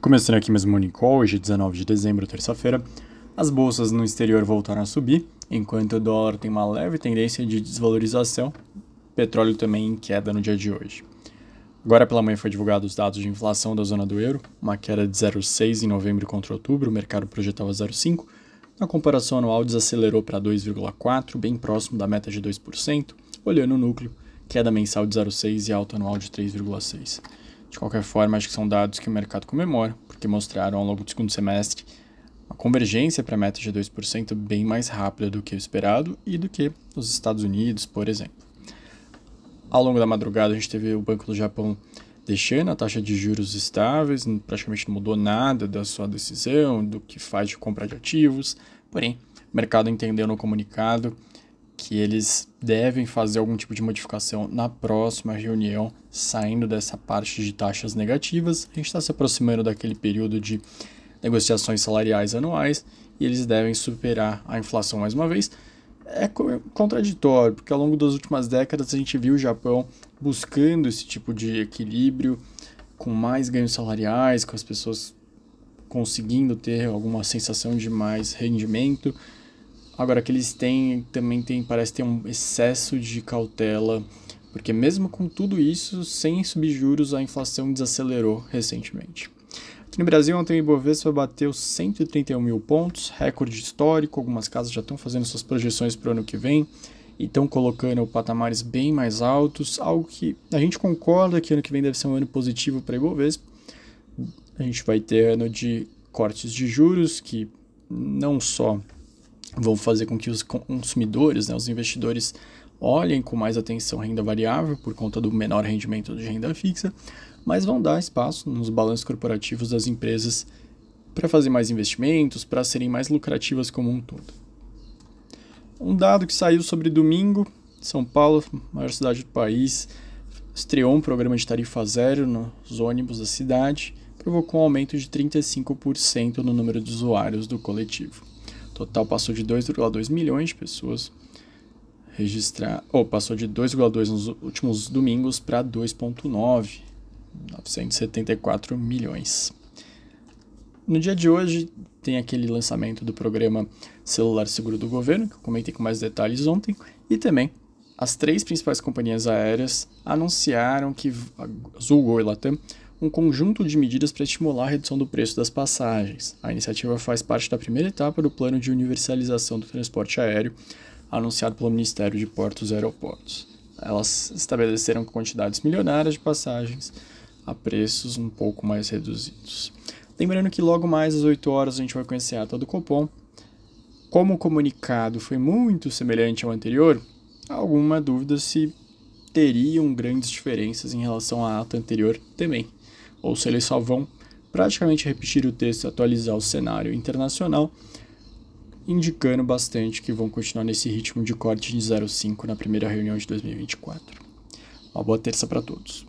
Começando aqui mesmo o Morning Call, hoje 19 de dezembro, terça-feira, as bolsas no exterior voltaram a subir, enquanto o dólar tem uma leve tendência de desvalorização, petróleo também em queda no dia de hoje. Agora pela manhã foi divulgado os dados de inflação da zona do euro, uma queda de 0,6 em novembro contra outubro, o mercado projetava 0,5, na comparação anual desacelerou para 2,4, bem próximo da meta de 2%, olhando o núcleo, queda mensal de 0,6 e alta anual de 3,6. De qualquer forma, acho que são dados que o mercado comemora, porque mostraram ao longo do segundo semestre uma convergência para a meta de 2% bem mais rápida do que o esperado e do que os Estados Unidos, por exemplo. Ao longo da madrugada, a gente teve o Banco do Japão deixando a taxa de juros estáveis, praticamente não mudou nada da sua decisão, do que faz de compra de ativos. Porém, o mercado entendeu no comunicado que eles devem fazer algum tipo de modificação na próxima reunião, saindo dessa parte de taxas negativas. A gente está se aproximando daquele período de negociações salariais anuais e eles devem superar a inflação mais uma vez. É contraditório, porque ao longo das últimas décadas a gente viu o Japão buscando esse tipo de equilíbrio, com mais ganhos salariais, com as pessoas conseguindo ter alguma sensação de mais rendimento Agora que eles têm, também tem, parece ter um excesso de cautela, porque mesmo com tudo isso, sem subjuros, a inflação desacelerou recentemente. Aqui no Brasil, ontem o Ibovespa bateu 131 mil pontos, recorde histórico. Algumas casas já estão fazendo suas projeções para o ano que vem e estão colocando patamares bem mais altos, algo que a gente concorda que ano que vem deve ser um ano positivo para o Ibovespa. A gente vai ter ano de cortes de juros que não só vão fazer com que os consumidores, né, os investidores, olhem com mais atenção renda variável por conta do menor rendimento de renda fixa, mas vão dar espaço nos balanços corporativos das empresas para fazer mais investimentos, para serem mais lucrativas como um todo. Um dado que saiu sobre domingo, São Paulo, maior cidade do país, estreou um programa de tarifa zero nos ônibus da cidade, provocou um aumento de 35% no número de usuários do coletivo total passou de 2,2 milhões de pessoas registrar, ou passou de 2,2 nos últimos domingos para 2,9, 974 milhões. No dia de hoje tem aquele lançamento do programa Celular Seguro do Governo, que eu comentei com mais detalhes ontem, e também as três principais companhias aéreas anunciaram que Azul, Gol e Latam um conjunto de medidas para estimular a redução do preço das passagens. A iniciativa faz parte da primeira etapa do plano de universalização do transporte aéreo anunciado pelo Ministério de Portos e Aeroportos. Elas estabeleceram quantidades milionárias de passagens a preços um pouco mais reduzidos. Lembrando que logo mais às 8 horas a gente vai conhecer a ata do Copom. Como o comunicado foi muito semelhante ao anterior, alguma dúvida se teriam grandes diferenças em relação à ata anterior também ou se eles só vão praticamente repetir o texto e atualizar o cenário internacional, indicando bastante que vão continuar nesse ritmo de corte de 0,5 na primeira reunião de 2024. Uma boa terça para todos.